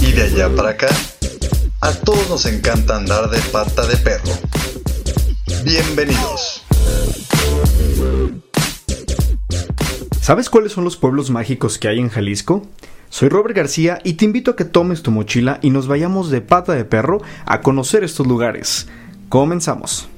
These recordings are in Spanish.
y de allá para acá, a todos nos encanta andar de pata de perro. Bienvenidos. ¿Sabes cuáles son los pueblos mágicos que hay en Jalisco? Soy Robert García y te invito a que tomes tu mochila y nos vayamos de pata de perro a conocer estos lugares. Comenzamos.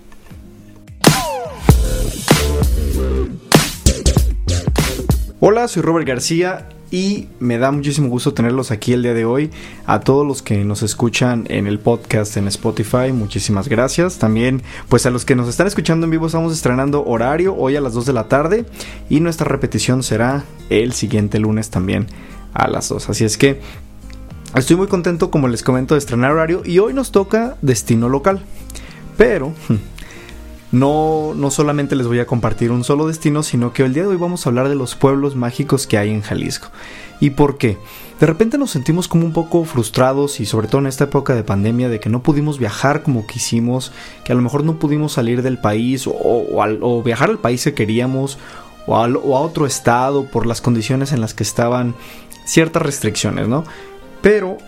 Hola, soy Robert García y me da muchísimo gusto tenerlos aquí el día de hoy. A todos los que nos escuchan en el podcast en Spotify, muchísimas gracias. También, pues a los que nos están escuchando en vivo, estamos estrenando horario hoy a las 2 de la tarde y nuestra repetición será el siguiente lunes también a las 2. Así es que estoy muy contento, como les comento, de estrenar horario y hoy nos toca destino local. Pero no, no solamente les voy a compartir un solo destino, sino que el día de hoy vamos a hablar de los pueblos mágicos que hay en Jalisco. ¿Y por qué? De repente nos sentimos como un poco frustrados y sobre todo en esta época de pandemia de que no pudimos viajar como quisimos, que a lo mejor no pudimos salir del país o, viajar al país que queríamos o o a otro estado por las condiciones en las que estaban ciertas restricciones, ¿no? Pero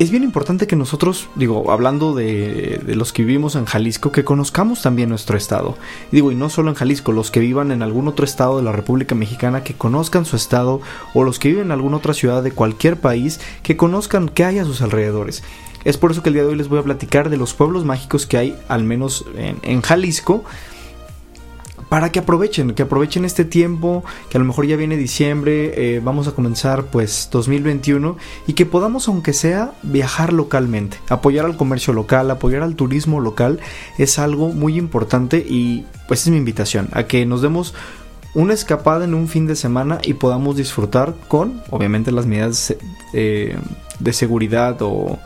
es bien importante que nosotros, digo, hablando de, los que vivimos en Jalisco, que conozcamos también nuestro estado. digo, y no solo en Jalisco, los que vivan en algún otro estado de la República Mexicana, que conozcan su estado, o los que viven en alguna otra ciudad de cualquier país, que conozcan qué hay a sus alrededores. Es por eso que el día de hoy les voy a platicar de los pueblos mágicos que hay, al menos en, en Jalisco, para que aprovechen, que aprovechen este tiempo, que a lo mejor ya viene diciembre, eh, vamos a comenzar pues 2021 y que podamos aunque sea viajar localmente, apoyar al comercio local, apoyar al turismo local es algo muy importante y pues es mi invitación a que nos demos una escapada en un fin de semana y podamos disfrutar con obviamente las medidas eh, de seguridad o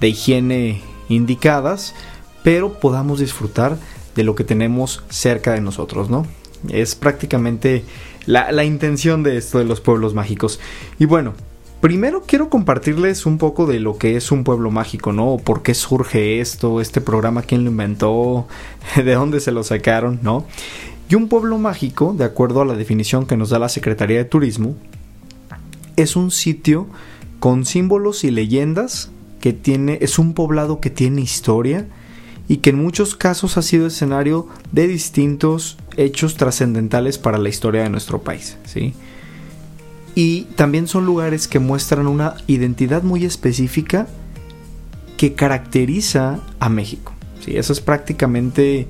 de higiene indicadas, pero podamos disfrutar de lo que tenemos cerca de nosotros, ¿no? Es prácticamente la, intención de esto de los pueblos mágicos. Y bueno, Primero quiero compartirles un poco de lo que es un pueblo mágico, ¿no? ¿Por qué surge esto? ¿Este programa quién lo inventó? ¿De dónde se lo sacaron? ¿No? Y un pueblo mágico, de acuerdo a la definición que nos da la Secretaría de Turismo, es un sitio con símbolos y leyendas que tiene, es un poblado que tiene historia, y que en muchos casos ha sido escenario de distintos hechos trascendentales para la historia de nuestro país. ¿sí? Y también son lugares que muestran una identidad muy específica que caracteriza a México. ¿sí? Esa es prácticamente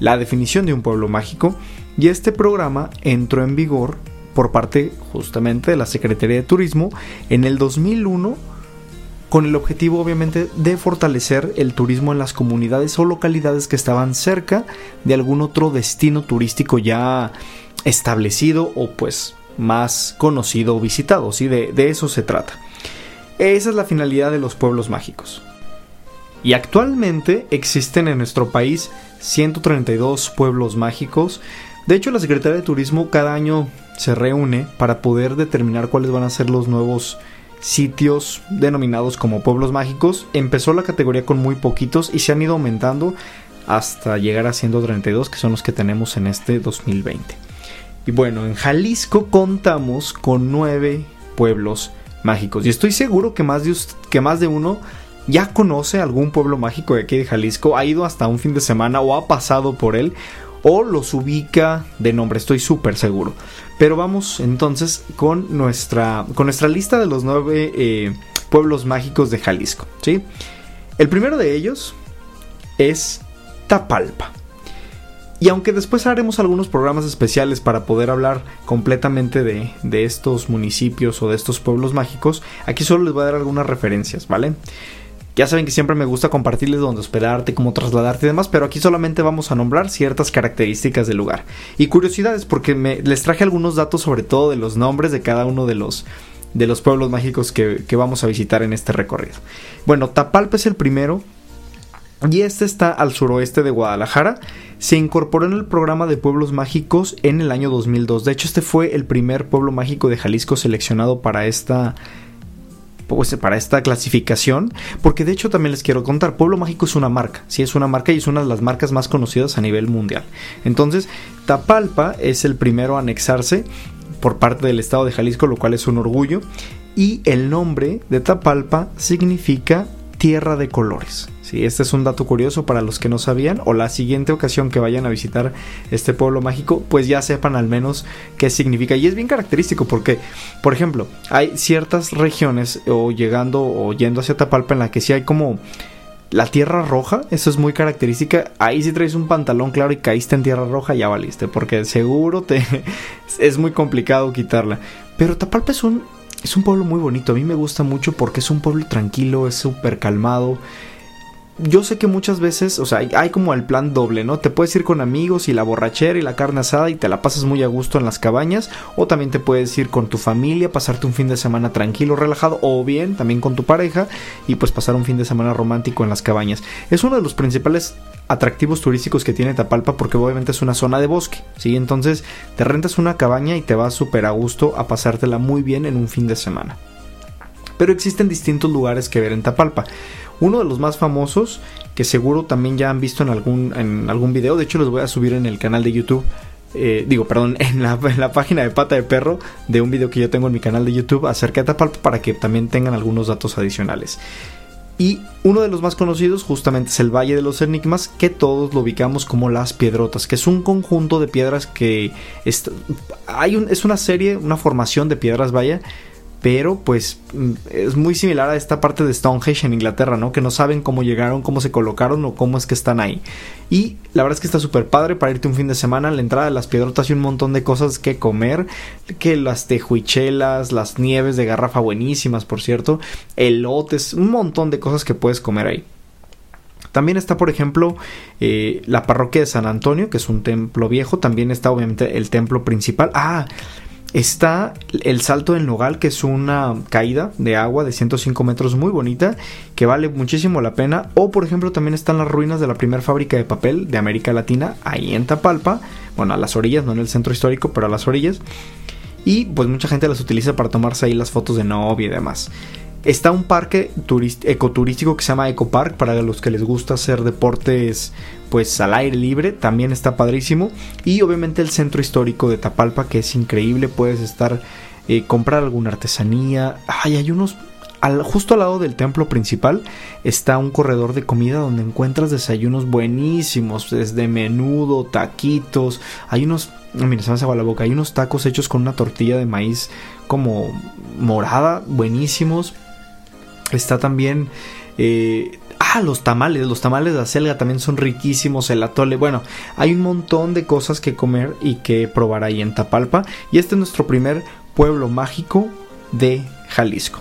la definición de un pueblo mágico y este programa entró en vigor por parte justamente de la Secretaría de Turismo en el 2001 con el objetivo obviamente de fortalecer el turismo en las comunidades o localidades que estaban cerca de algún otro destino turístico ya establecido o pues más conocido o visitado, ¿sí? de, de eso se trata. Esa es la finalidad de los pueblos mágicos. Y actualmente existen en nuestro país 132 pueblos mágicos. De hecho, la Secretaría de Turismo cada año se reúne para poder determinar cuáles van a ser los nuevos sitios denominados como pueblos mágicos. Empezó la categoría con muy poquitos y se han ido aumentando hasta llegar a 132 que son los que tenemos en este 2020. Y bueno, en Jalisco contamos con nueve pueblos mágicos y estoy seguro que más de, que más de uno ya conoce algún pueblo mágico de aquí de Jalisco, ha ido hasta un fin de semana o ha pasado por él o los ubica de nombre, estoy súper seguro. Pero vamos entonces con nuestra, con nuestra lista de los nueve eh, pueblos mágicos de Jalisco. ¿sí? El primero de ellos es Tapalpa. Y aunque después haremos algunos programas especiales para poder hablar completamente de, de, estos municipios o de estos pueblos mágicos, aquí solo les voy a dar algunas referencias, ¿vale? Ya saben que siempre me gusta compartirles dónde hospedarte, cómo trasladarte y demás, pero aquí solamente vamos a nombrar ciertas características del lugar. Y curiosidades, porque me, les traje algunos datos sobre todo de los nombres de cada uno de los, de los pueblos mágicos que, que vamos a visitar en este recorrido. Bueno, Tapalpa es el primero, y este está al suroeste de Guadalajara. Se incorporó en el programa de pueblos mágicos en el año 2002. De hecho, este fue el primer pueblo mágico de Jalisco seleccionado para esta pues, para esta clasificación, porque de hecho también les quiero contar, Pueblo Mágico es una marca, sí es una marca y es una de las marcas más conocidas a nivel mundial. Entonces, Tapalpa es el primero a anexarse por parte del estado de Jalisco, lo cual es un orgullo. y el nombre de Tapalpa significa tierra de colores. Sí, este es un dato curioso para los que no sabían o la siguiente ocasión que vayan a visitar este pueblo mágico, pues ya sepan al menos qué significa. Y es bien característico porque, por ejemplo, hay ciertas regiones o llegando o yendo hacia Tapalpa en la que sí hay como la tierra roja, eso es muy característica. Ahí si traes un pantalón claro y caíste en tierra roja, ya valiste, porque seguro te es muy complicado quitarla. Pero Tapalpa es un es un pueblo muy bonito, a mí me gusta mucho porque es un pueblo tranquilo, es súper calmado yo sé que muchas veces, o sea, hay, como el plan doble, ¿no? Te puedes ir con amigos y la borrachera y la carne asada y te la pasas muy a gusto en las cabañas, o también te puedes ir con tu familia, pasarte un fin de semana tranquilo, relajado, o bien también con tu pareja y pues pasar un fin de semana romántico en las cabañas. Es uno de los principales atractivos turísticos que tiene Tapalpa porque obviamente es una zona de bosque, ¿sí? Entonces te rentas una cabaña y te vas súper a gusto a pasártela muy bien en un fin de semana. Pero existen distintos lugares que ver en Tapalpa. Uno de los más famosos, que seguro también ya han visto en algún, en algún video, de hecho los voy a subir en el canal de YouTube. Eh, digo, perdón, en la, página de Pata de Perro de un video que yo tengo en mi canal de YouTube acerca de Tapalpa para que también tengan algunos datos adicionales. Y uno de los más conocidos justamente es el Valle de los Enigmas, que todos lo ubicamos como las Piedrotas, que es un conjunto de piedras que hay un, es una serie, una formación de piedras, vaya, pero pues mm, es muy similar a esta parte de Stonehenge en Inglaterra, ¿no? Que no saben cómo llegaron, cómo se colocaron o cómo es que están ahí. Y la verdad es que está súper padre para irte un fin de semana. la entrada de las piedrotas y un montón de cosas que comer. Que las tejuichelas, las nieves de garrafa buenísimas, por cierto. Elotes, un montón de cosas que puedes comer ahí. También está, por ejemplo, eh, la parroquia de San Antonio, que es un templo viejo. También está, obviamente, el templo principal. Ah, Está el Salto del Nogal, que es una caída de agua de 105 metros muy bonita, que vale muchísimo la pena. O por ejemplo también están las ruinas de la primera fábrica de papel de América Latina, ahí en Tapalpa. Bueno, a las orillas, no en el centro histórico, pero a las orillas. Y pues mucha gente las utiliza para tomarse ahí las fotos de novia y demás. Está un parque ecoturístico que se llama Ecopark para los que les gusta hacer deportes pues al aire libre, también está padrísimo. Y obviamente el centro histórico de Tapalpa que es increíble, puedes estar, eh, comprar alguna artesanía. Ay, hay unos al, justo al lado del templo principal está un corredor de comida donde encuentras desayunos buenísimos, desde menudo, taquitos, hay unos, mira, se me hace la boca, hay unos tacos hechos con una tortilla de maíz como morada, buenísimos, Está también... Eh, ah, los tamales, los tamales de acelga también son riquísimos, el atole, bueno, hay un montón de cosas que comer y que probar ahí en Tapalpa. Y este es nuestro primer pueblo mágico de Jalisco.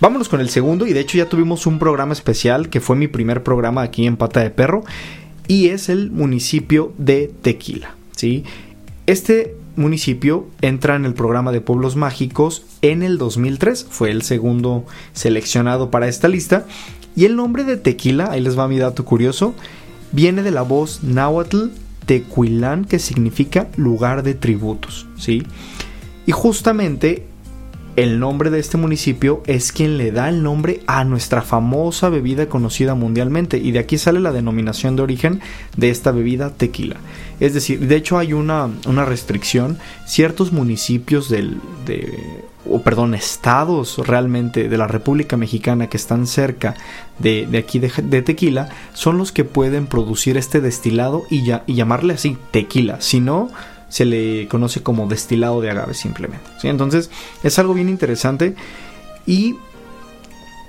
Vámonos con el segundo y de hecho ya tuvimos un programa especial que fue mi primer programa aquí en Pata de Perro y es el municipio de Tequila, ¿sí? Este municipio entra en el programa de pueblos mágicos en el 2003, fue el segundo seleccionado para esta lista, y el nombre de Tequila, ahí les va mi dato curioso, viene de la voz náhuatl Tequilán, que significa lugar de tributos, ¿sí? Y justamente el nombre de este municipio es quien le da el nombre a nuestra famosa bebida conocida mundialmente. Y de aquí sale la denominación de origen de esta bebida tequila. Es decir, de hecho hay una, una restricción, ciertos municipios del, de, o perdón, estados realmente de la República Mexicana que están cerca de, aquí de, tequila son los que pueden producir este destilado y, ya, y llamarle así tequila, si no se le conoce como destilado de agave simplemente. ¿sí? Entonces es algo bien interesante y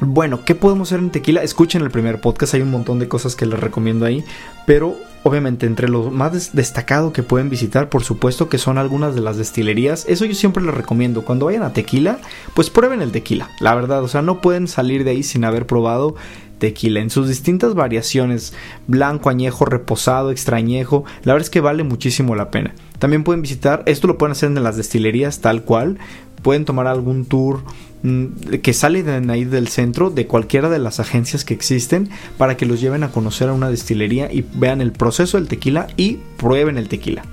bueno, ¿qué podemos hacer en tequila? Escuchen el primer podcast, hay un montón de cosas que les recomiendo ahí, pero obviamente entre lo más destacado que pueden visitar, por supuesto que son algunas de las destilerías, eso yo siempre les recomiendo, cuando vayan a tequila, pues prueben el tequila, la verdad, o sea, no pueden salir de ahí sin haber probado tequila en sus distintas variaciones, blanco, añejo, reposado, extrañejo, la verdad es que vale muchísimo la pena. También pueden visitar, esto lo pueden hacer en las destilerías tal cual, pueden tomar algún tour mm, que sale de ahí del centro de cualquiera de las agencias que existen para que los lleven a conocer a una destilería y vean el proceso del tequila y prueben el tequila.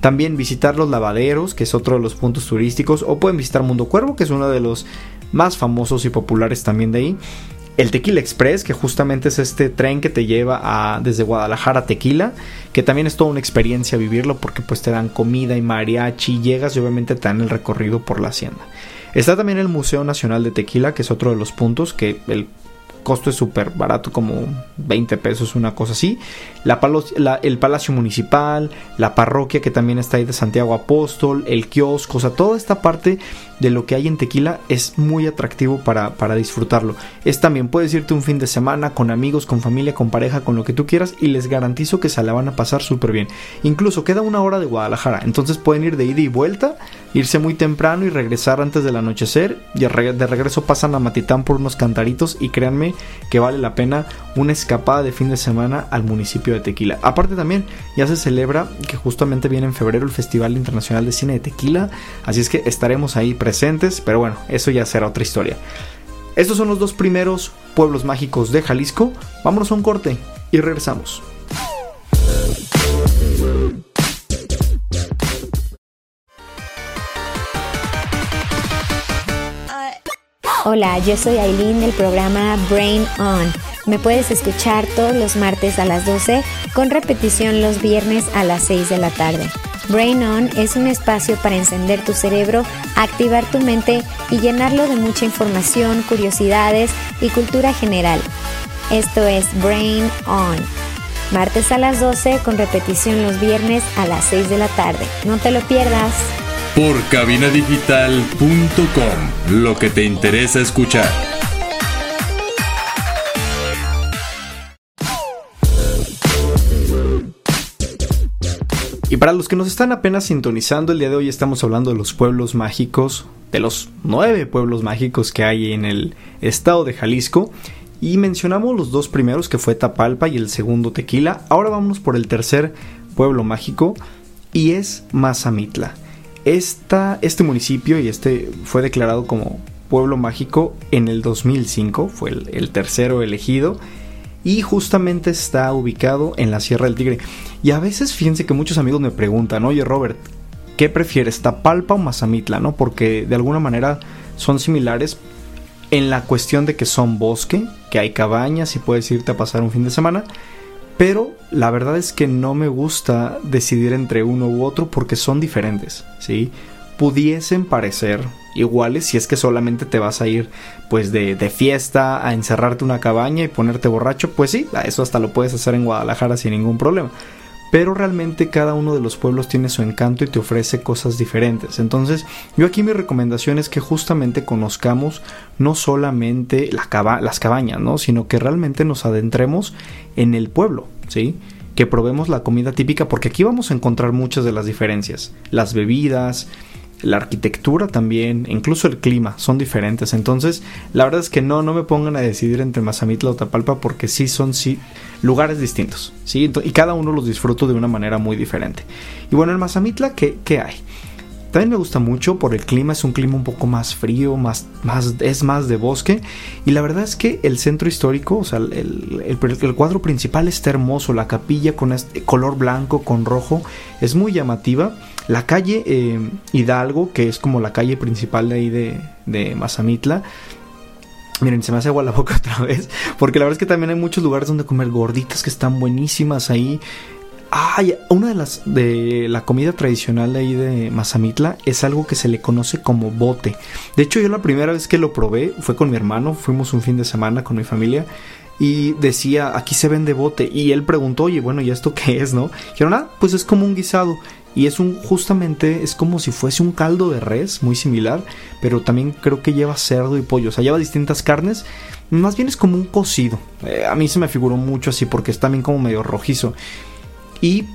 También visitar los lavaderos, que es otro de los puntos turísticos, o pueden visitar Mundo Cuervo, que es uno de los más famosos y populares también de ahí. El Tequila Express, que justamente es este tren que te lleva desde Guadalajara a Tequila, que también es toda una experiencia vivirlo porque pues te dan comida y mariachi, llegas y obviamente te dan el recorrido por la hacienda. Está también el Museo Nacional de Tequila, que es otro de los puntos que el costo es súper barato, como 20 pesos, una cosa así. El Palacio Municipal, la parroquia que también está ahí de Santiago Apóstol, el kiosco, o sea, toda esta parte de lo que hay en Tequila es muy atractivo para, para disfrutarlo. Es también, puedes irte un fin de semana con amigos, con familia, con pareja, con lo que tú quieras y les garantizo que se la van a pasar súper bien. Incluso queda una hora de Guadalajara, entonces pueden ir de ida y vuelta, irse muy temprano y regresar antes del anochecer y de regreso pasan a Matitán por unos cantaritos y créanme que vale la pena una escapada de fin de semana al municipio de Tequila. Aparte también ya se celebra que justamente viene en febrero el Festival Internacional de Cine de Tequila, así es que estaremos ahí pero bueno, eso ya será otra historia. Estos son los dos primeros pueblos mágicos de Jalisco. Vámonos a un corte y regresamos. Hola, yo soy Aileen del programa Brain On. Me puedes escuchar todos los martes a las 12 con repetición los viernes a las 6 de la tarde. Brain On es un espacio para encender tu cerebro, activar tu mente y llenarlo de mucha información, curiosidades y cultura general. Esto es Brain On. Martes a las 12 con repetición los viernes a las 6 de la tarde. No te lo pierdas por cabinadigital.com, lo que te interesa escuchar. Para los que nos están apenas sintonizando, el día de hoy estamos hablando de los pueblos mágicos, de los nueve pueblos mágicos que hay en el estado de Jalisco. Y mencionamos los dos primeros, que fue Tapalpa y el segundo Tequila. Ahora vamos por el tercer pueblo mágico, y es Mazamitla este municipio y este fue declarado como pueblo mágico en el 2005, fue el, tercero elegido y justamente está ubicado en la Sierra del Tigre. Y a veces fíjense que muchos amigos me preguntan, oye Robert, ¿qué prefieres, Tapalpa o Mazamitla? ¿no? Porque de alguna manera son similares en la cuestión de que son bosque, que hay cabañas y puedes irte a pasar un fin de semana, pero la verdad es que no me gusta decidir entre uno u otro porque son diferentes, ¿sí? Pudiesen parecer iguales si es que solamente te vas a ir pues de, de fiesta a encerrarte una cabaña y ponerte borracho, pues sí, eso hasta lo puedes hacer en Guadalajara sin ningún problema pero realmente cada uno de los pueblos tiene su encanto y te ofrece cosas diferentes. Entonces, yo aquí mi recomendación es que justamente conozcamos no solamente las cabañas, ¿no? sino que realmente nos adentremos en el pueblo, ¿sí? Que probemos la comida típica, porque aquí vamos a encontrar muchas de las diferencias. Las bebidas, la arquitectura también, incluso el clima, son diferentes. Entonces, la verdad es que no, no me pongan a decidir entre Mazamitla o Tapalpa porque sí son sí lugares distintos, ¿sí? Y cada uno los disfruto de una manera muy diferente. Y bueno, en Mazamitla, ¿qué, qué hay? También me gusta mucho por el clima, es un clima un poco más frío, más, más, es más de bosque. Y la verdad es que el centro histórico, o sea, el, el, cuadro principal está hermoso, la capilla con este color blanco, con rojo, es muy llamativa. La calle eh, Hidalgo, que es como la calle principal de ahí de, de Mazamitla, Miren, se me hace agua la boca otra vez. Porque la verdad es que también hay muchos lugares donde comer gorditas que están buenísimas ahí. Ah, una de las de la comida tradicional de ahí de Mazamitla es algo que se le conoce como bote. De hecho, yo la primera vez que lo probé fue con mi hermano, fuimos un fin de semana con mi familia y decía, aquí se vende bote. Y él preguntó, oye, bueno, ¿y esto qué es, no? Dijeron, ah, pues es como un guisado. Y es un, justamente, es como si fuese un caldo de res, muy similar, pero también creo que lleva cerdo y pollo, o sea, lleva distintas carnes. Más bien es como un cocido. Eh, a mí se me figuró mucho así porque es también como medio rojizo. Y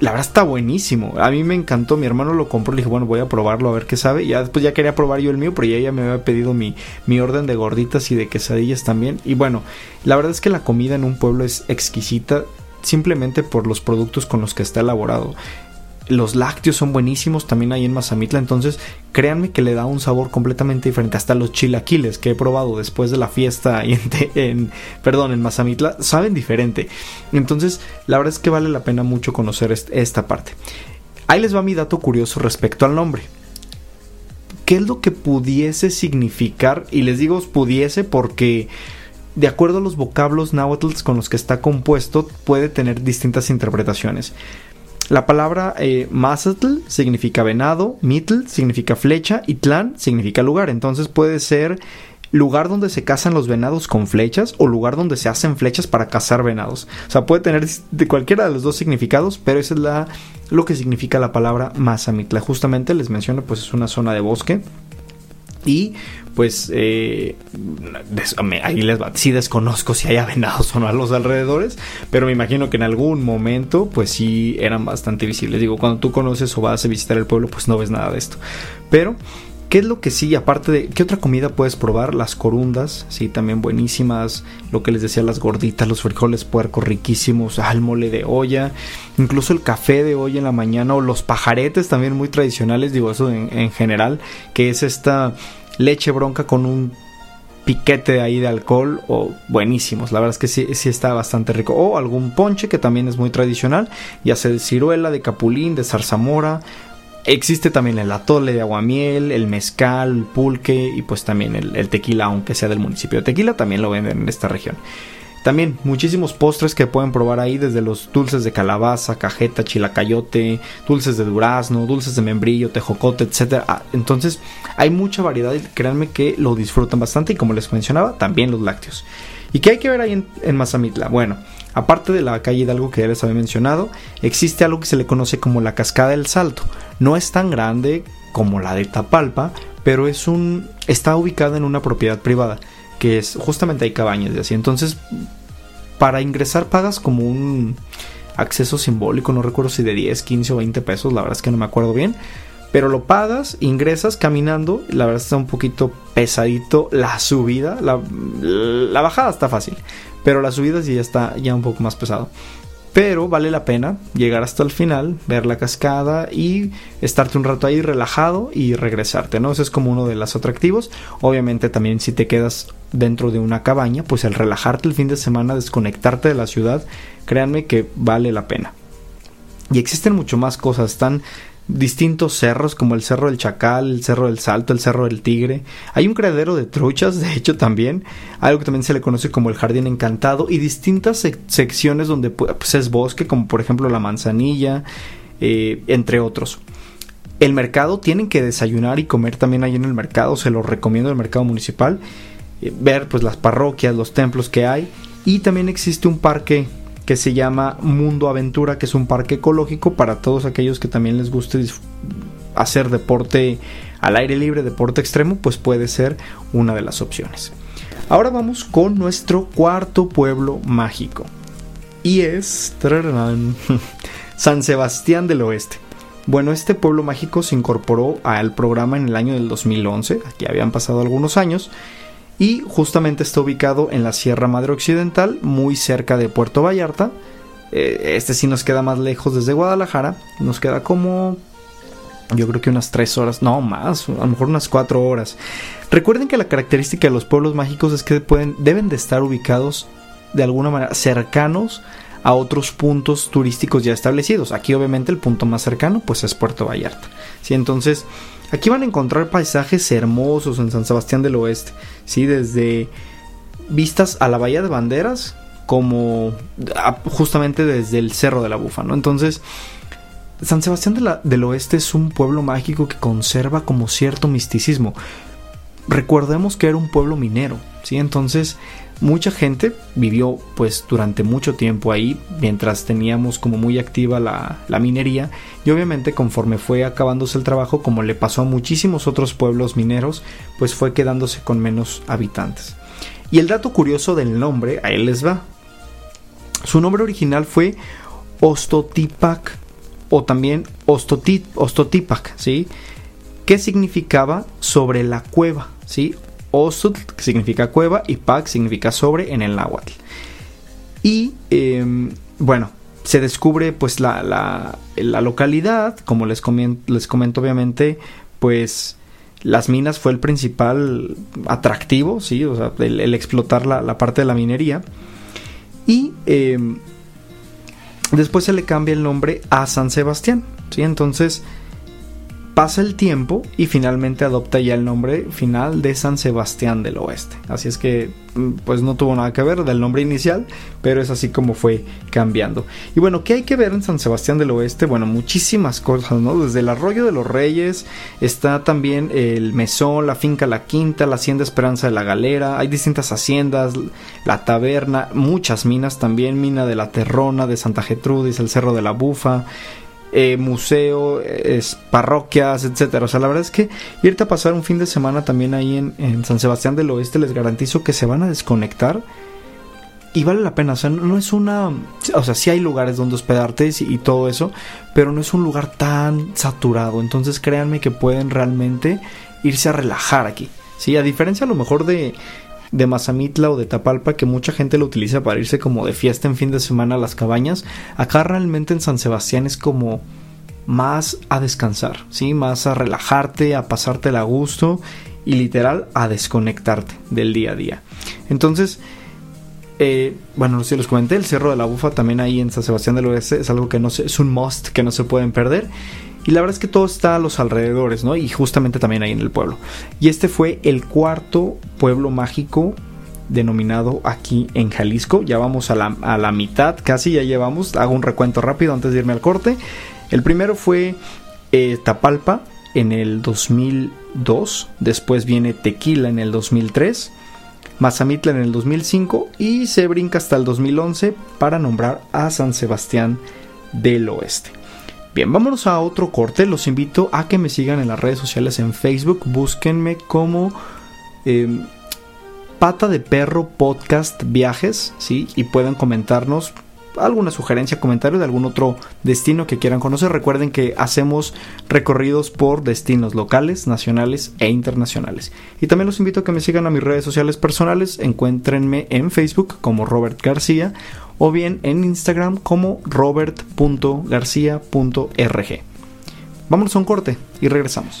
la verdad está buenísimo. A mí me encantó. Mi hermano lo compró. Le dije, bueno, voy a probarlo a ver qué sabe. Ya después ya quería probar yo el mío, pero ya ella me había pedido mi, mi orden de gorditas y de quesadillas también. Y bueno, la verdad es que la comida en un pueblo es exquisita simplemente por los productos con los que está elaborado. Los lácteos son buenísimos también ahí en Mazamitla. Entonces, créanme que le da un sabor completamente diferente. Hasta los chilaquiles que he probado después de la fiesta en, en perdón, en Mazamitla, saben diferente. Entonces, la verdad es que vale la pena mucho conocer esta parte. Ahí les va mi dato curioso respecto al nombre. ¿Qué es lo que pudiese significar? Y les digo pudiese porque de acuerdo a los vocablos náhuatl con los que está compuesto, puede tener distintas interpretaciones. La palabra eh, Mazatl significa venado, Mitl significa flecha y Tlán significa lugar. Entonces puede ser lugar donde se cazan los venados con flechas o lugar donde se hacen flechas para cazar venados. O sea, puede tener de cualquiera de los dos significados, pero esa es lo que significa la palabra Mazamitla. Justamente les menciono, pues es una zona de bosque. Y pues eh, ahí les va. Sí desconozco si haya venados o no a los alrededores, pero me imagino que en algún momento pues sí eran bastante visibles. Digo, cuando tú conoces o vas a visitar el pueblo pues no ves nada de esto. Pero ¿Qué es lo que sí, aparte de qué otra comida puedes probar? Las corundas, sí, también buenísimas. Lo que les decía, las gorditas, los frijoles puercos riquísimos, el mole de olla, incluso el café de olla en la mañana o los pajaretes también muy tradicionales, digo eso en, general, que es esta leche bronca con un piquete ahí de alcohol o buenísimos. La verdad es que sí, sí, está bastante rico. O algún ponche que también es muy tradicional, ya sea de ciruela, de capulín, de zarzamora, Existe también el atole de aguamiel, el mezcal, el pulque y pues también el, tequila, aunque sea del municipio de Tequila, también lo venden en esta región. También muchísimos postres que pueden probar ahí, desde los dulces de calabaza, cajeta, chilacayote, dulces de durazno, dulces de membrillo, tejocote, etc. Ah, entonces hay mucha variedad y créanme que lo disfrutan bastante y como les mencionaba, también los lácteos. ¿Y qué hay que ver ahí en, en Mazamitla? Bueno, Aparte de la calle Hidalgo que ya les había mencionado, existe algo que se le conoce como la Cascada del Salto. No es tan grande como la de Tapalpa, pero es un está ubicada en una propiedad privada, que es justamente hay cabañas y así. Entonces, para ingresar pagas como un acceso simbólico, no recuerdo si de 10, 15 o 20 pesos, la verdad es que no me acuerdo bien. Pero lo pagas, ingresas caminando, la verdad está un poquito pesadito la subida, la, la bajada está fácil, pero la subida sí ya está ya un poco más pesado. Pero vale la pena llegar hasta el final, ver la cascada y estarte un rato ahí relajado y regresarte, ¿no? Ese es como uno de los atractivos. Obviamente también si te quedas dentro de una cabaña, pues el relajarte el fin de semana, desconectarte de la ciudad, créanme que vale la pena. Y existen mucho más cosas, están distintos cerros como el Cerro del Chacal, el Cerro del Salto, el Cerro del Tigre. Hay un criadero de truchas, de hecho también, algo que también se le conoce como el Jardín Encantado y distintas secciones donde pues, es bosque, como por ejemplo la Manzanilla, eh, entre otros. El mercado tienen que desayunar y comer también ahí en el mercado, se lo recomiendo el mercado municipal, eh, ver pues las parroquias, los templos que hay y también existe un parque que se llama Mundo Aventura, que es un parque ecológico para todos aquellos que también les guste hacer deporte al aire libre, deporte extremo, pues puede ser una de las opciones. Ahora vamos con nuestro cuarto pueblo mágico. Y es San Sebastián del Oeste. Bueno, este pueblo mágico se incorporó al programa en el año del 2011, aquí habían pasado algunos años, y justamente está ubicado en la Sierra Madre Occidental, muy cerca de Puerto Vallarta. Eh, este sí nos queda más lejos desde Guadalajara, nos queda como yo creo que unas 3 horas, no más, a lo mejor unas 4 horas. Recuerden que la característica de los pueblos mágicos es que pueden, deben de estar ubicados de alguna manera cercanos a otros puntos turísticos ya establecidos. Aquí obviamente el punto más cercano pues es Puerto Vallarta. ¿sí? Entonces Aquí van a encontrar paisajes hermosos en San Sebastián del Oeste, ¿sí? Desde vistas a la Bahía de Banderas como justamente desde el Cerro de la Bufa, ¿no? Entonces, San Sebastián del Oeste es un pueblo mágico que conserva como cierto misticismo. Recordemos que era un pueblo minero, ¿sí? Entonces, mucha gente vivió pues durante mucho tiempo ahí mientras teníamos como muy activa la, minería y obviamente conforme fue acabándose el trabajo como le pasó a muchísimos otros pueblos mineros pues fue quedándose con menos habitantes y el dato curioso del nombre a él les va su nombre original fue Ostotipac o también Ostotipac ¿sí? que significaba sobre la cueva ¿sí? Osut, que significa cueva, y Pac significa sobre en el náhuatl. Y em, bueno, se descubre pues la, la, localidad, como les comento, les comento obviamente, pues las minas fue el principal atractivo, ¿sí? O sea, el, explotar la, parte de la minería. Y em, después se le cambia el nombre a San Sebastián, ¿sí? Entonces pasa el tiempo y finalmente adopta ya el nombre final de San Sebastián del Oeste. Así es que mm, pues no tuvo nada que ver del nombre inicial, pero es así como fue cambiando. Y bueno, ¿qué hay que ver en San Sebastián del Oeste? Bueno, muchísimas cosas, ¿no? Desde el Arroyo de los Reyes, está también el Mesón, la Finca La Quinta, la Hacienda Esperanza de la Galera, hay distintas haciendas, la taberna, muchas minas también, mina de la Terrona, de Santa Getrudis, el Cerro de la Bufa, eh, museo, parroquias, etcétera. O sea, la verdad es que irte a pasar un fin de semana también ahí en, San Sebastián del Oeste, les garantizo que se van a desconectar y vale la pena. O sea, no, es una. O sea, sí hay lugares donde hospedarte y, y, todo eso, pero no es un lugar tan saturado. Entonces, créanme que pueden realmente irse a relajar aquí. Sí, a diferencia a lo mejor de de Mazamitla o de Tapalpa que mucha gente lo utiliza para irse como de fiesta en fin de semana a las cabañas, acá realmente en San Sebastián es como más a descansar, ¿sí? Más a relajarte, a pasarte a gusto y literal a desconectarte del día a día. Entonces, eh, bueno, no sé si les comenté, el Cerro de la Bufa también ahí en San Sebastián del Oeste es algo que no se, es un must que no se pueden perder. Y la verdad es que todo está a los alrededores, ¿no? Y justamente también ahí en el pueblo. Y este fue el cuarto pueblo mágico denominado aquí en Jalisco. Ya vamos a la, mitad, casi ya llevamos. Hago un recuento rápido antes de irme al corte. El primero fue eh, Tapalpa en el 2002. Después viene Tequila en el 2003. Mazamitla en el 2005 y se brinca hasta el 2011 para nombrar a San Sebastián del Oeste. Bien, vámonos a otro corte. Los invito a que me sigan en las redes sociales en Facebook. Búsquenme como em, Pata de Perro Podcast Viajes, ¿sí? Y pueden comentarnos alguna sugerencia, comentario de algún otro destino que quieran conocer. Recuerden que hacemos recorridos por destinos locales, nacionales e internacionales. Y también los invito a que me sigan a mis redes sociales personales. Encuéntrenme en Facebook como Robert García o bien en Instagram como robert.garcia.rg. Vámonos a un corte y regresamos.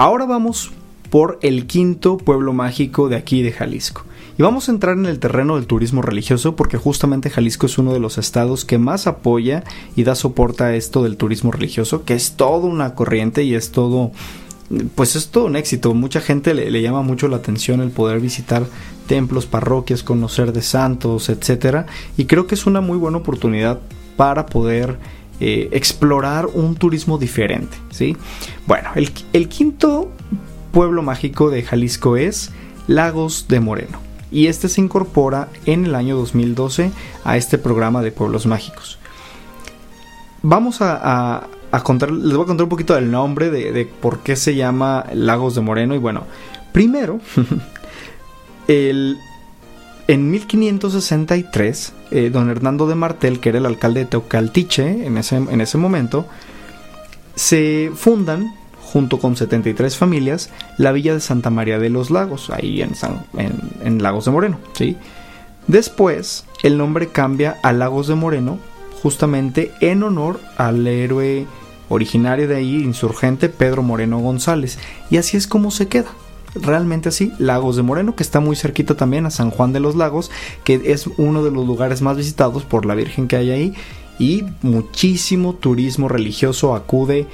Ahora vamos por el quinto pueblo mágico de aquí de Jalisco. Y vamos a entrar en el terreno del turismo religioso porque justamente Jalisco es uno de los estados que más apoya y da soporte a esto del turismo religioso, que es todo una corriente y es todo, pues es todo un éxito. Mucha gente le, le llama mucho la atención el poder visitar templos, parroquias, conocer de santos, etcétera. Y creo que es una muy buena oportunidad para poder eh, explorar un turismo diferente, ¿sí? Bueno, el, quinto pueblo mágico de Jalisco es Lagos de Moreno y este se incorpora en el año 2012 a este programa de pueblos mágicos. Vamos a, contar, les voy a contar un poquito del nombre de, de, por qué se llama Lagos de Moreno y bueno, primero, el, en 1563, eh, don Hernando de Martel, que era el alcalde de Teocaltiche en ese, en ese momento, se fundan, junto con 73 familias, la villa de Santa María de los Lagos, ahí en, en, Lagos de Moreno. ¿sí? Después, el nombre cambia a Lagos de Moreno, justamente en honor al héroe originario de ahí, insurgente Pedro Moreno González. Y así es como se queda realmente así, Lagos de Moreno, que está muy cerquita también a San Juan de los Lagos, que es uno de los lugares más visitados por la Virgen que hay ahí y muchísimo turismo religioso acude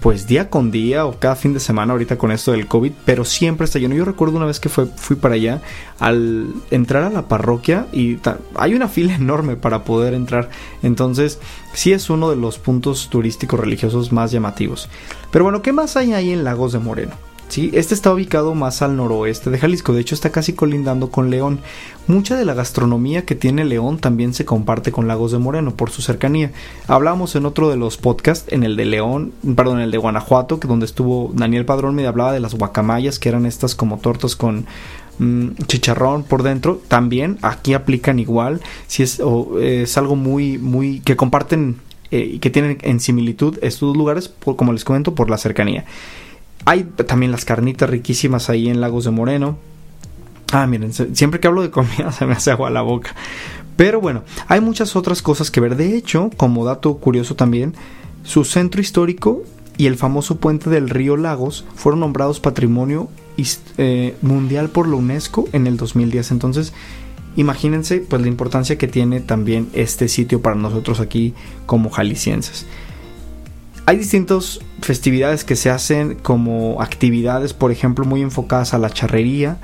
pues día con día o cada fin de semana ahorita con esto del COVID, pero siempre está lleno. Yo recuerdo una vez que fui para allá, al entrar a la parroquia y hay una fila enorme para poder entrar. Entonces, sí es uno de los puntos turísticos religiosos más llamativos. Pero bueno, ¿qué más hay ahí en Lagos de Moreno? ¿Sí? Este está ubicado más al noroeste de Jalisco, de hecho está casi colindando con León. Mucha de la gastronomía que tiene León también se comparte con Lagos de Moreno por su cercanía. Hablamos en otro de los podcasts, en el de León, perdón, en el de Guanajuato, que donde estuvo Daniel Padrón me hablaba de las guacamayas, que eran estas como tortas con mm, chicharrón por dentro. También aquí aplican igual, si es, es algo muy, muy que comparten eh, y que tienen en similitud estos lugares, como les comento, por la cercanía. Hay también las carnitas riquísimas ahí en Lagos de Moreno. Ah, miren, siempre que hablo de comida se me hace agua la boca. Pero bueno, hay muchas otras cosas que ver. De hecho, como dato curioso también, su centro histórico y el famoso puente del río Lagos fueron nombrados Patrimonio eh, Mundial por la UNESCO en el 2010. Entonces, imagínense pues la importancia que tiene también este sitio para nosotros aquí como jaliscienses. Hay distintas festividades que se hacen como actividades, por ejemplo, muy enfocadas a la charrería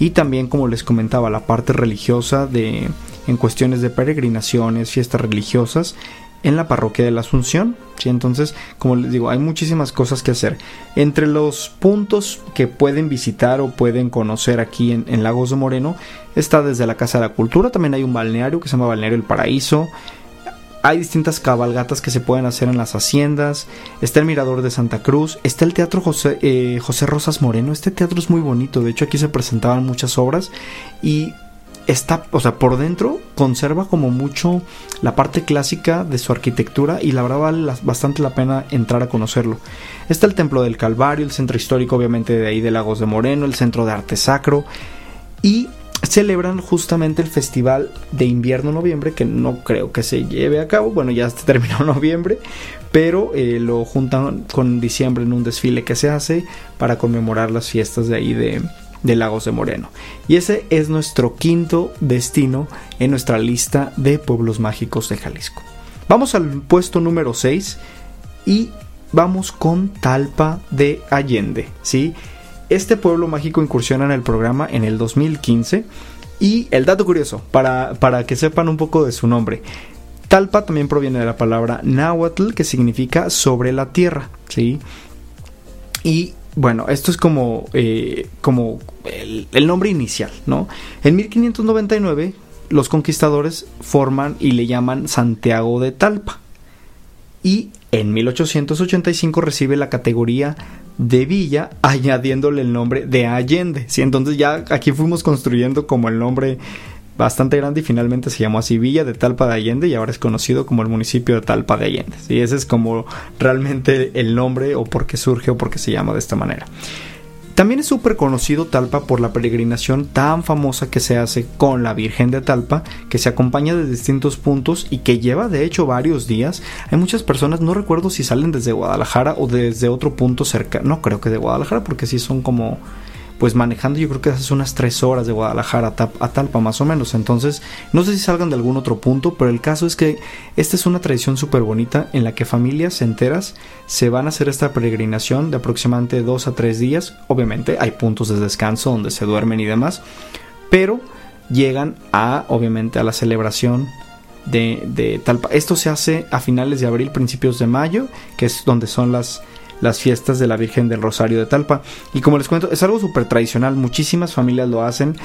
y también, como les comentaba, la parte religiosa de en cuestiones de peregrinaciones, fiestas religiosas en la parroquia de la Asunción. ¿sí? Entonces, como les digo, hay muchísimas cosas que hacer. Entre los puntos que pueden visitar o pueden conocer aquí en, en, Lagos de Moreno está desde la Casa de la Cultura, también hay un balneario que se llama Balneario El Paraíso, hay distintas cabalgatas que se pueden hacer en las haciendas. Está el Mirador de Santa Cruz. Está el Teatro José, eh, José Rosas Moreno. Este teatro es muy bonito. De hecho, aquí se presentaban muchas obras. Y está, o sea, por dentro conserva como mucho la parte clásica de su arquitectura y la verdad vale bastante la pena entrar a conocerlo. Está el Templo del Calvario, el centro histórico obviamente de ahí de Lagos de Moreno, el Centro de Arte Sacro y celebran justamente el festival de invierno noviembre que no creo que se lleve a cabo. Bueno ya terminó noviembre pero eh, lo juntan con diciembre en un desfile que se hace para conmemorar las fiestas de ahí de, de Lagos de Moreno. Y ese es nuestro quinto destino en nuestra lista de pueblos mágicos de Jalisco. Vamos al puesto número 6 y vamos con Talpa de Allende sí este pueblo mágico incursiona en el programa en el 2015 y el dato curioso, para, para que sepan un poco de su nombre. Talpa también proviene de la palabra náhuatl, que significa sobre la tierra, ¿sí? Y bueno, esto es como, eh, como el, el, nombre inicial, ¿no? En 1599, los conquistadores forman y le llaman Santiago de Talpa. Y en 1885 recibe la categoría de Villa, añadiéndole el nombre de Allende. ¿sí? Entonces ya aquí fuimos construyendo como el nombre bastante grande y finalmente se llamó así Villa de Talpa de Allende y ahora es conocido como el municipio de Talpa de Allende. ¿sí? Ese es como realmente el nombre o por qué surge o por qué se llama de esta manera. También es súper conocido Talpa por la peregrinación tan famosa que se hace con la Virgen de Talpa, que se acompaña de distintos puntos y que lleva de hecho varios días. Hay muchas personas, no recuerdo si salen desde Guadalajara o desde otro punto cerca, no creo que de Guadalajara porque sí son como pues manejando yo creo que hace unas tres horas de Guadalajara a, Talpa más o menos. Entonces, no sé si salgan de algún otro punto, pero el caso es que esta es una tradición súper bonita en la que familias enteras se van a hacer esta peregrinación de aproximadamente dos a tres días. Obviamente hay puntos de descanso donde se duermen y demás, pero llegan a, obviamente, a la celebración de, de Talpa. Esto se hace a finales de abril, principios de mayo, que es donde son las las fiestas de la Virgen del Rosario de Talpa. Y como les cuento, es algo súper tradicional, muchísimas familias lo hacen.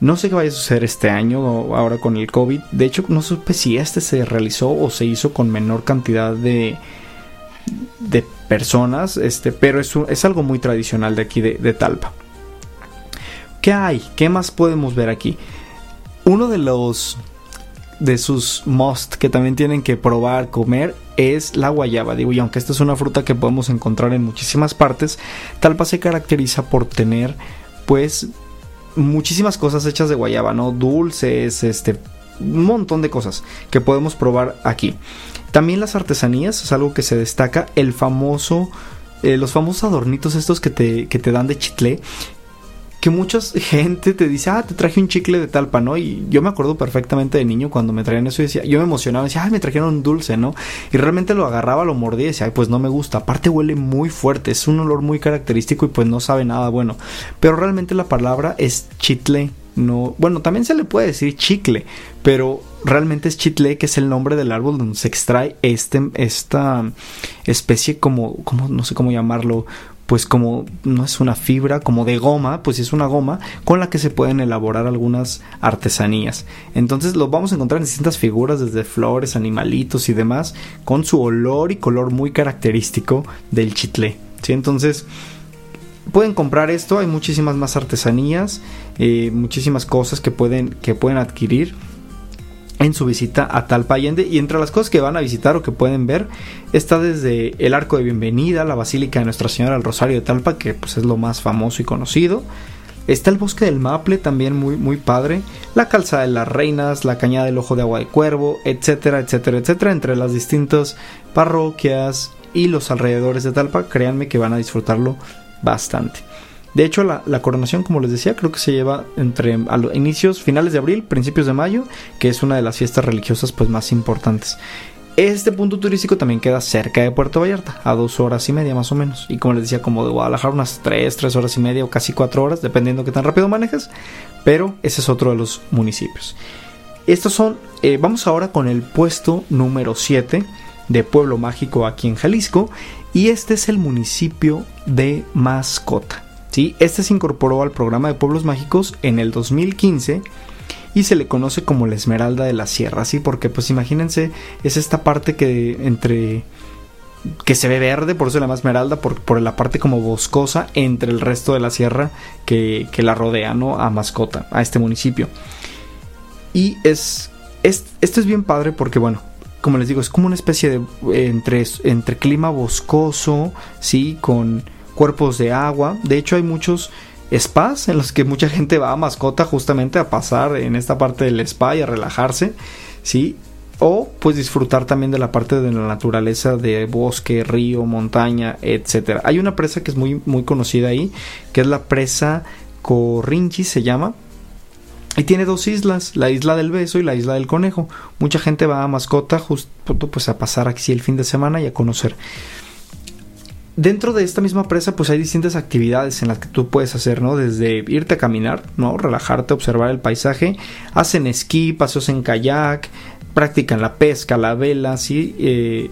No sé qué vaya a suceder este año ahora con el COVID. De hecho, no supe si este se realizó o se hizo con menor cantidad de, de personas, este, pero es, es algo muy tradicional de aquí de, de Talpa. ¿Qué hay? ¿Qué más podemos ver aquí? Uno de los de sus must que también tienen que probar, comer, es la guayaba. Digo, y aunque esta es una fruta que podemos encontrar en muchísimas partes, Talpa se caracteriza por tener, pues, muchísimas cosas hechas de guayaba, ¿no? Dulces, este, un montón de cosas que podemos probar aquí. También las artesanías es algo que se destaca. El famoso eh, los famosos adornitos estos que te, que te dan de chitle, que mucha gente te dice, ah, te traje un chicle de talpa, ¿no? Y yo me acuerdo perfectamente de niño cuando me traían eso y decía, yo me emocionaba, decía, ay, me trajeron un dulce, ¿no? Y realmente lo agarraba, lo mordía y decía, ay, pues no me gusta. Aparte huele muy fuerte, es un olor muy característico y pues no sabe nada bueno. Pero realmente la palabra es chitle, no, bueno, también se le puede decir chicle, pero realmente es chitle, que es el nombre del árbol donde se extrae este, esta especie como, como, no sé cómo llamarlo, pues como no es una fibra, como de goma, pues es una goma con la que se pueden elaborar algunas artesanías. Entonces lo vamos a encontrar en distintas figuras, desde flores, animalitos y demás, con su olor y color muy característico del chitle. ¿sí? Entonces pueden comprar esto, hay muchísimas más artesanías, eh, muchísimas cosas que pueden, que pueden adquirir en su visita a Talpa Allende y entre las cosas que van a visitar o que pueden ver está desde el arco de bienvenida, la Basílica de Nuestra Señora del Rosario de Talpa, que pues es lo más famoso y conocido. Está el bosque del Maple, también muy, muy padre. La calzada de las reinas, la cañada del ojo de agua de cuervo, etcétera, etcétera, etcétera. Entre las distintas parroquias y los alrededores de Talpa, créanme que van a disfrutarlo bastante. De hecho, la, coronación, como les decía, creo que se lleva entre a los inicios, finales de abril, principios de mayo, que es una de las fiestas religiosas pues, más importantes. Este punto turístico también queda cerca de Puerto Vallarta, a dos horas y media más o menos. Y como les decía, como de Guadalajara, unas tres, tres horas y media o casi cuatro horas, dependiendo de qué tan rápido manejas. Pero ese es otro de los municipios. Estos son, eh, vamos ahora con el puesto número 7 de Pueblo Mágico aquí en Jalisco. Y este es el municipio de Mascota. ¿Sí? Este se incorporó al programa de Pueblos Mágicos en el 2015 y se le conoce como la Esmeralda de la Sierra, ¿sí? Porque pues imagínense, es esta parte que entre que se ve verde, por eso se llama Esmeralda, por, por la parte como boscosa entre el resto de la sierra que, la rodea, ¿no? A Mascota, a este municipio. Y es, es, esto es bien padre porque, bueno, como les digo, es como una especie de entre, entre clima boscoso, ¿sí? Con cuerpos de agua. De hecho, hay muchos spas en los que mucha gente va a mascota justamente a pasar en esta parte del spa y a relajarse, ¿sí? O pues disfrutar también de la parte de la naturaleza de bosque, río, montaña, etcétera. Hay una presa que es muy, muy conocida ahí, que es la presa Corrinchi se llama. Y tiene dos islas, la isla del beso y la isla del conejo. Mucha gente va a mascota justo pues a pasar aquí el fin de semana y a conocer. Dentro de esta misma presa pues hay distintas actividades en las que tú puedes hacer, ¿no? Desde irte a caminar, ¿no? Relajarte, observar el paisaje, hacen esquí, paseos en kayak, practican la pesca, la vela, ¿sí? Eh,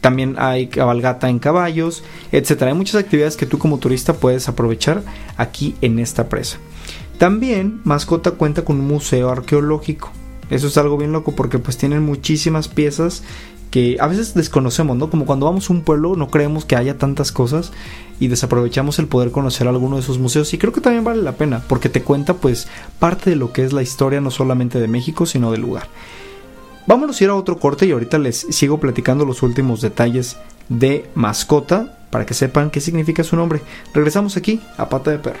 también hay cabalgata en caballos, etcétera. Hay muchas actividades que tú como turista puedes aprovechar aquí en esta presa. También Mascota cuenta con un museo arqueológico. Eso es algo bien loco porque pues tienen muchísimas piezas que a veces desconocemos, ¿no? Como cuando vamos a un pueblo no creemos que haya tantas cosas y desaprovechamos el poder conocer alguno de esos museos y creo que también vale la pena porque te cuenta pues parte de lo que es la historia no solamente de México sino del lugar. Vámonos a ir a otro corte y ahorita les sigo platicando los últimos detalles de mascota para que sepan qué significa su nombre. Regresamos aquí a Pata de Perro.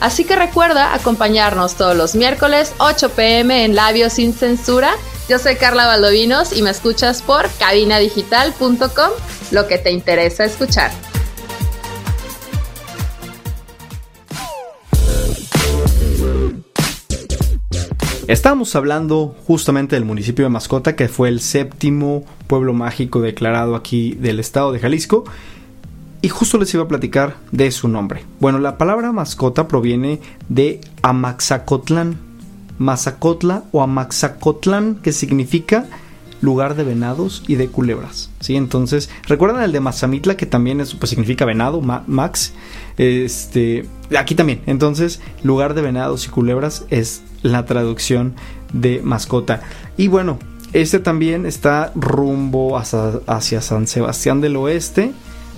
Así que recuerda acompañarnos todos los miércoles 8 pm en Labios sin Censura yo soy Carla Valdovinos y me escuchas por cabinadigital.com, lo que te interesa escuchar. Estamos hablando justamente del municipio de Mascota, que fue el séptimo pueblo mágico declarado aquí del estado de Jalisco. Y justo les iba a platicar de su nombre. Bueno, la palabra mascota proviene de Amaxacotlán, Mazacotla o Amaxacotlán, que significa lugar de venados y de culebras. ¿sí? Entonces, recuerdan el de Mazamitla, que también es, pues, significa venado, Max. Este, aquí también. Entonces, lugar de venados y culebras es la traducción de mascota. Y bueno, este también está rumbo hacia, hacia San Sebastián del Oeste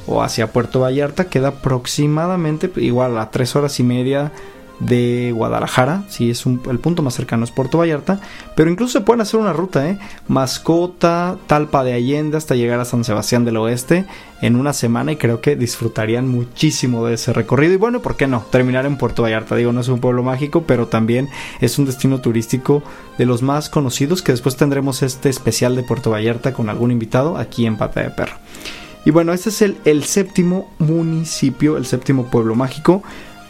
o hacia Puerto Vallarta. Queda aproximadamente igual a tres horas y media de Guadalajara, si es el punto más cercano es Puerto Vallarta, pero incluso se pueden hacer una ruta, ¿eh? Mascota, Talpa de Allende hasta llegar a San Sebastián del Oeste en una semana y creo que disfrutarían muchísimo de ese recorrido y bueno, ¿por qué no? Terminar en Puerto Vallarta, digo, no es un pueblo mágico, pero también es un destino turístico de los más conocidos que después tendremos este especial de Puerto Vallarta con algún invitado aquí en Pata de Perro. Y bueno, este es el, el séptimo municipio, el séptimo pueblo mágico.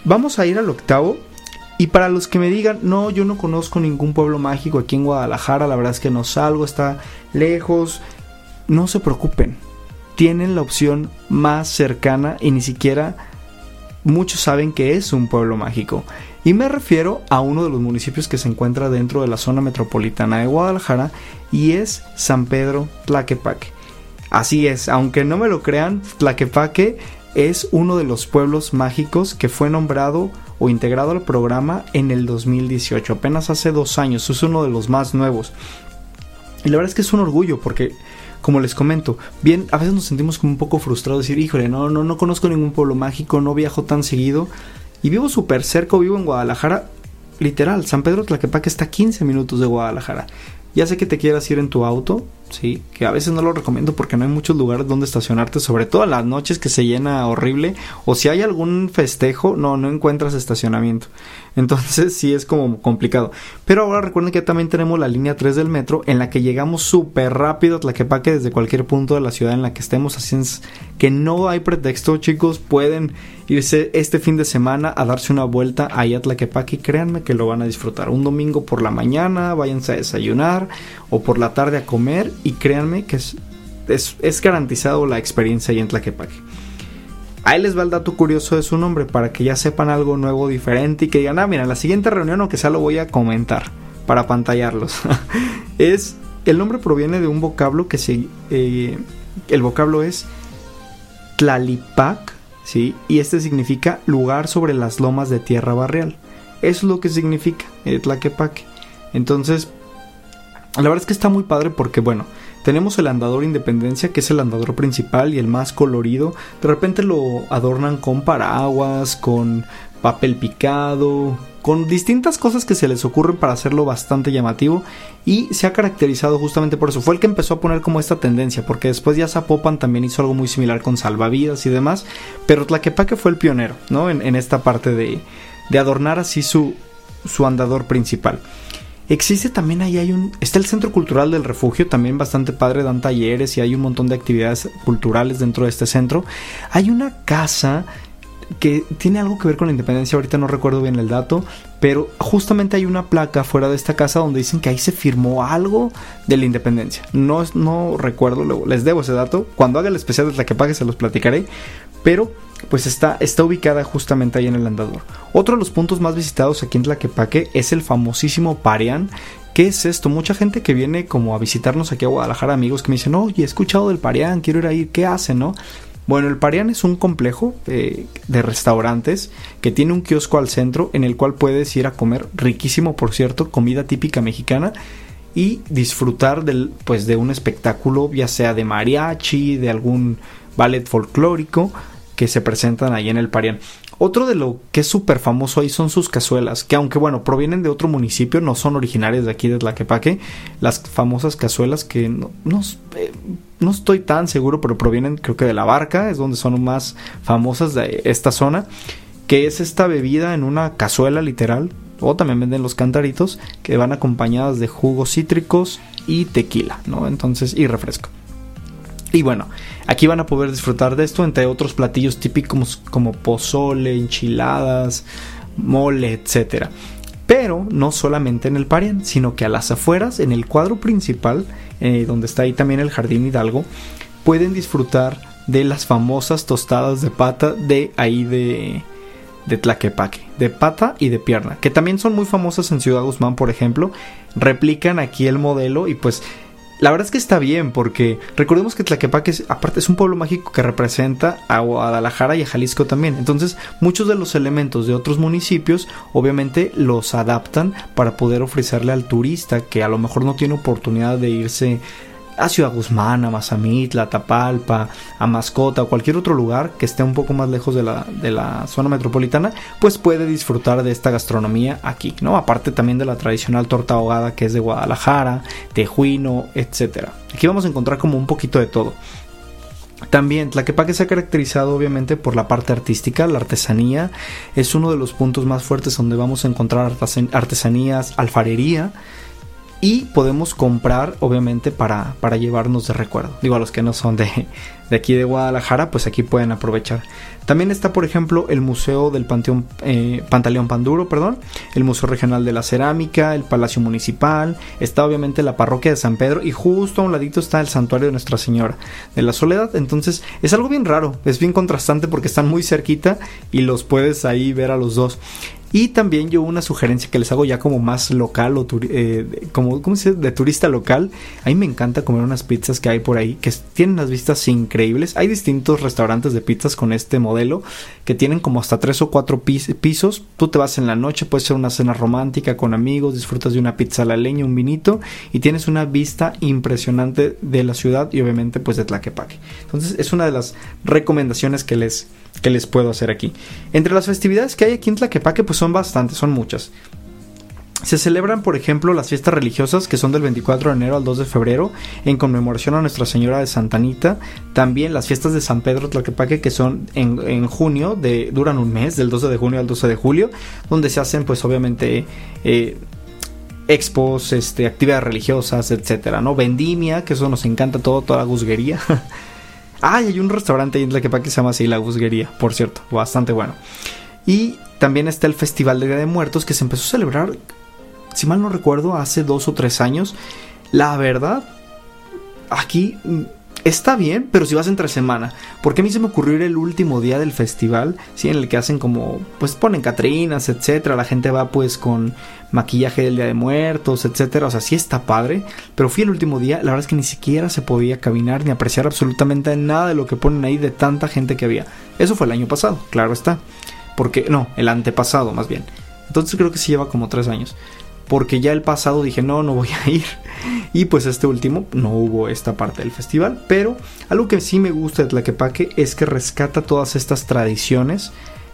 Vamos a ir al octavo Y para los que me digan, no, yo no conozco ningún pueblo mágico aquí en Guadalajara, la verdad es que no salgo, está lejos, no se preocupen, tienen la opción más cercana y ni siquiera muchos saben que es un pueblo mágico. Y me refiero a uno de los municipios que se encuentra dentro de la zona metropolitana de Guadalajara y es San Pedro Tlaquepaque. Así es, aunque no me lo crean, Tlaquepaque es uno de los pueblos mágicos que fue nombrado o integrado al programa en el 2018, apenas hace dos años, es uno de los más nuevos. Y la verdad es que es un orgullo porque, como les comento, bien, a veces nos sentimos como un poco frustrados, decir, híjole, no, no, no conozco ningún pueblo mágico, no viajo tan seguido y vivo súper cerca, vivo en Guadalajara, literal, San Pedro Tlaquepaque está a 15 minutos de Guadalajara. Ya sé que te quieras ir en tu auto, sí, que a veces no lo recomiendo porque no hay muchos lugares donde estacionarte, sobre todo las noches que se llena horrible, o si hay algún festejo, no, no encuentras estacionamiento. Entonces sí es como complicado. Pero ahora recuerden que también tenemos la línea 3 del metro en la que llegamos súper rápido a Tlaquepaque desde cualquier punto de la ciudad en la que estemos. Así es que no hay pretexto, chicos. Pueden irse este fin de semana a darse una vuelta ahí a Tlaquepaque y créanme que lo van a disfrutar. Un domingo por la mañana, váyanse a desayunar o por la tarde a comer y créanme que es, es, garantizado la experiencia ahí en Tlaquepaque. Ahí les va el dato curioso de su nombre para que ya sepan algo nuevo, diferente y que digan, ah, mira, la siguiente reunión, aunque sea, lo voy a comentar para pantallarlos. es, el nombre proviene de un vocablo que se, eh, el vocablo es Tlalipac, ¿sí? Y este significa lugar sobre las lomas de tierra barrial. Eso es lo que significa el Tlaquepaque. Entonces, la verdad es que está muy padre porque, bueno, tenemos el andador Independencia, que es el andador principal y el más colorido. De repente lo adornan con paraguas, con papel picado, con distintas cosas que se les ocurren para hacerlo bastante llamativo y se ha caracterizado justamente por eso. Fue el que empezó a poner como esta tendencia, porque después ya Zapopan también hizo algo muy similar con salvavidas y demás, pero Tlaquepaque fue el pionero, ¿no? En, esta parte de, de adornar así su, su andador principal. Existe también ahí hay un está el Centro Cultural del Refugio, también bastante padre, dan talleres y hay un montón de actividades culturales dentro de este centro. Hay una casa que tiene algo que ver con la independencia, ahorita no recuerdo bien el dato, pero justamente hay una placa fuera de esta casa donde dicen que ahí se firmó algo de la independencia. No, no recuerdo, les debo ese dato. Cuando haga el especial de la que pague se los platicaré, pero pues está, está ubicada justamente ahí en el andador. Otro de los puntos más visitados aquí en Tlaquepaque es el famosísimo Pareán. ¿Qué es esto? Mucha gente que viene como a visitarnos aquí a Guadalajara, amigos que me dicen, oye, he escuchado del Pareán, quiero ir ahí, ¿qué hacen, no? Bueno, el Pareán es un complejo eh, de restaurantes que tiene un kiosco al centro en el cual puedes ir a comer riquísimo, por cierto, comida típica mexicana y disfrutar pues, de un espectáculo, ya sea de mariachi, de algún ballet folclórico que se presentan ahí en el Parián. Otro de lo que es súper famoso ahí son sus cazuelas, que aunque bueno, provienen de otro municipio, no son originarias de aquí de Tlaquepaque, las famosas cazuelas que no, no, eh, no, estoy tan seguro, pero provienen creo que de la barca, es donde son más famosas de esta zona, que es esta bebida en una cazuela literal, o también venden los cantaritos, que van acompañadas de jugos cítricos y tequila, ¿no? Entonces, y refresco. Y bueno, aquí van a poder disfrutar de esto, entre otros platillos típicos como pozole, enchiladas, mole, etc. Pero no solamente en el Parián, sino que a las afueras, en el cuadro principal, eh, donde está ahí también el Jardín Hidalgo, pueden disfrutar de las famosas tostadas de pata de ahí de, de Tlaquepaque, de pata y de pierna, que también son muy famosas en Ciudad Guzmán, por ejemplo. Replican aquí el modelo y pues la verdad es que está bien porque recordemos que Tlaquepaque es, aparte es un pueblo mágico que representa a Guadalajara y a Jalisco también. Entonces muchos de los elementos de otros municipios obviamente los adaptan para poder ofrecerle al turista que a lo mejor no tiene oportunidad de irse a Ciudad Guzmán, a Mazamitla, a Tapalpa, a Mascota o cualquier otro lugar que esté un poco más lejos de la, de la zona metropolitana, pues puede disfrutar de esta gastronomía aquí, ¿no? Aparte también de la tradicional torta ahogada que es de Guadalajara, Tejuino, etcétera. Aquí vamos a encontrar como un poquito de todo. También Tlaquepaque se ha caracterizado obviamente por la parte artística, la artesanía es uno de los puntos más fuertes donde vamos a encontrar artesanías, alfarería, y podemos comprar obviamente para, para llevarnos de recuerdo. Digo a los que no son de, de aquí de Guadalajara, pues aquí pueden aprovechar. También está, por ejemplo, el Museo del Panteón, eh, Pantaleón Panduro, perdón, el Museo Regional de la Cerámica, el Palacio Municipal, está obviamente la Parroquia de San Pedro y justo a un ladito está el Santuario de Nuestra Señora de la Soledad. Entonces es algo bien raro, es bien contrastante porque están muy cerquita y los puedes ahí ver a los dos. Y también yo una sugerencia que les hago ya como más local o eh, como ¿cómo se de turista local. A mí me encanta comer unas pizzas que hay por ahí que tienen las vistas increíbles. Hay distintos restaurantes de pizzas con este modelo que tienen como hasta tres o cuatro pisos. Tú te vas en la noche, puede ser una cena romántica con amigos, disfrutas de una pizza a la leña, un vinito y tienes una vista impresionante de la ciudad y obviamente pues de Tlaquepaque. Entonces es una de las recomendaciones que les que les puedo hacer aquí. Entre las festividades que hay aquí en Tlaquepaque, pues son bastantes, son muchas. Se celebran, por ejemplo, las fiestas religiosas que son del 24 de enero al 2 de febrero en conmemoración a Nuestra Señora de Santa Anita. También las fiestas de San Pedro Tlaquepaque que son en, junio, de, duran un mes, del 12 de junio al 12 de julio, donde se hacen pues obviamente eh, expos, este, actividades religiosas, etcétera, ¿no? Vendimia, que eso nos encanta todo, toda la guzguería. Ah, hay un restaurante en Tlaquepaque que se llama así La Guzguería, por cierto, bastante bueno. Y también está el Festival de Día de Muertos que se empezó a celebrar, si mal no recuerdo, hace dos o tres años. La verdad, aquí está bien, pero si vas entre semana. Porque a mí se me ocurrió el último día del festival, ¿sí? En el que hacen como, pues ponen catrinas, etcétera. La gente va pues con maquillaje del Día de Muertos, etcétera. O sea, sí está padre. Pero fui el último día, la verdad es que ni siquiera se podía caminar ni apreciar absolutamente nada de lo que ponen ahí de tanta gente que había. Eso fue el año pasado, claro está. Porque, no, el antepasado más bien. Entonces creo que sí lleva como tres años porque ya el pasado dije no, no voy a ir. Y pues este último no hubo esta parte del festival, pero algo que sí me gusta de Tlaquepaque es que rescata todas estas tradiciones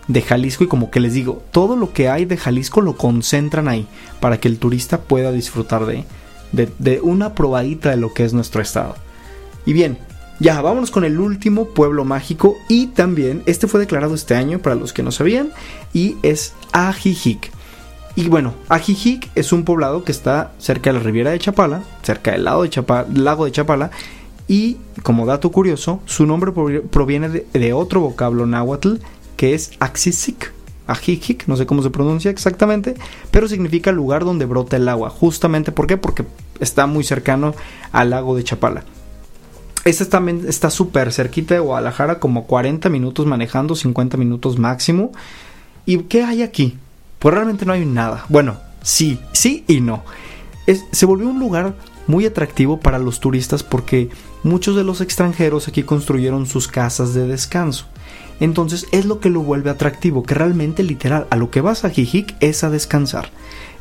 de Jalisco y como que les digo, todo lo que hay de Jalisco lo concentran ahí para que el turista pueda disfrutar de, de, de una probadita de lo que es nuestro estado. Y bien, ya, vámonos con el último pueblo mágico y también este fue declarado este año para los que no sabían y es Ajijic. Y bueno, Ajijic es un poblado que está cerca de la Riviera de Chapala, cerca del lago de, lago de Chapala, y como dato curioso, su nombre proviene de, otro vocablo náhuatl que es Axisic. Ajijic, no sé cómo se pronuncia exactamente, pero significa lugar donde brota el agua. Justamente, ¿por qué? Porque está muy cercano al lago de Chapala. Este también está súper cerquita de Guadalajara, como 40 minutos manejando, 50 minutos máximo. ¿Y qué hay aquí? Pues realmente no hay nada. Bueno, sí, sí y no. se volvió un lugar muy atractivo para los turistas porque muchos de los extranjeros aquí construyeron sus casas de descanso. Entonces es lo que lo vuelve atractivo, que realmente literal a lo que vas a Jijic es a descansar.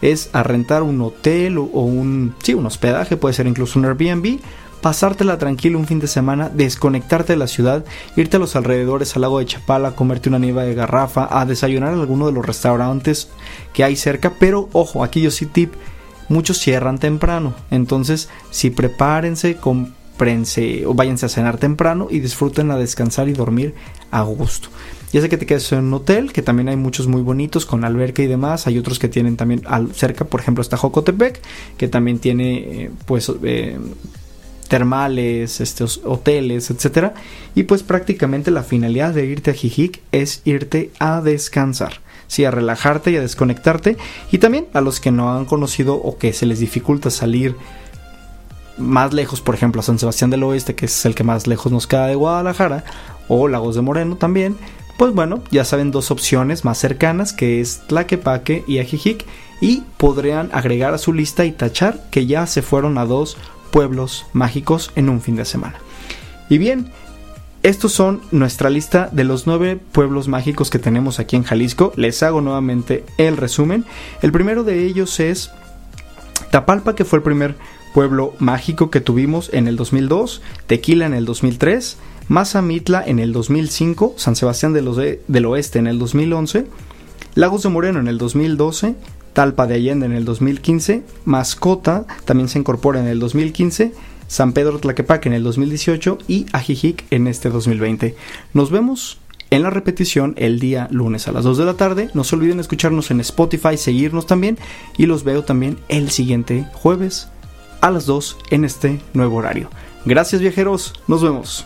Es a rentar un hotel o, un, sí, un hospedaje, puede ser incluso un Airbnb pasártela tranquilo un fin de semana, desconectarte de la ciudad, irte a los alrededores al lago de Chapala, comerte una nieva de garrafa, a desayunar en alguno de los restaurantes que hay cerca, pero ojo, aquí yo sí tip, muchos cierran temprano, entonces si prepárense, comprense o váyanse a cenar temprano y disfruten a descansar y dormir a gusto. Ya sé que te quedes en un hotel, que también hay muchos muy bonitos con alberca y demás. Hay otros que tienen también al, cerca, por ejemplo, está Jocotepec, que también tiene eh, pues eh, termales, estos hoteles, etcétera. Y pues prácticamente la finalidad de irte a Jijic es irte a descansar. Sí, a relajarte y a desconectarte. Y también a los que no han conocido o que se les dificulta salir más lejos, por ejemplo, a San Sebastián del Oeste, que es el que más lejos nos queda de Guadalajara, o Lagos de Moreno también, pues bueno, ya saben dos opciones más cercanas, que es Tlaquepaque y Ajijic, y podrían agregar a su lista y tachar que ya se fueron a dos pueblos mágicos en un fin de semana. Y bien, estos son nuestra lista de los nueve pueblos mágicos que tenemos aquí en Jalisco. Les hago nuevamente el resumen. El primero de ellos es Tapalpa, que fue el primer pueblo mágico que tuvimos en el 2002, Tequila en el 2003, Mazamitla en el 2005, San Sebastián del Oeste en el 2011, Lagos de Moreno en el 2012, Talpa de Allende en el 2015, Mascota también se incorpora en el 2015, San Pedro Tlaquepaque en el 2018 y Ajijic en este 2020. Nos vemos en la repetición el día lunes a las 2 de la tarde. No se olviden escucharnos en Spotify, seguirnos también y los veo también el siguiente jueves a las 2 en este nuevo horario. Gracias viajeros, nos vemos.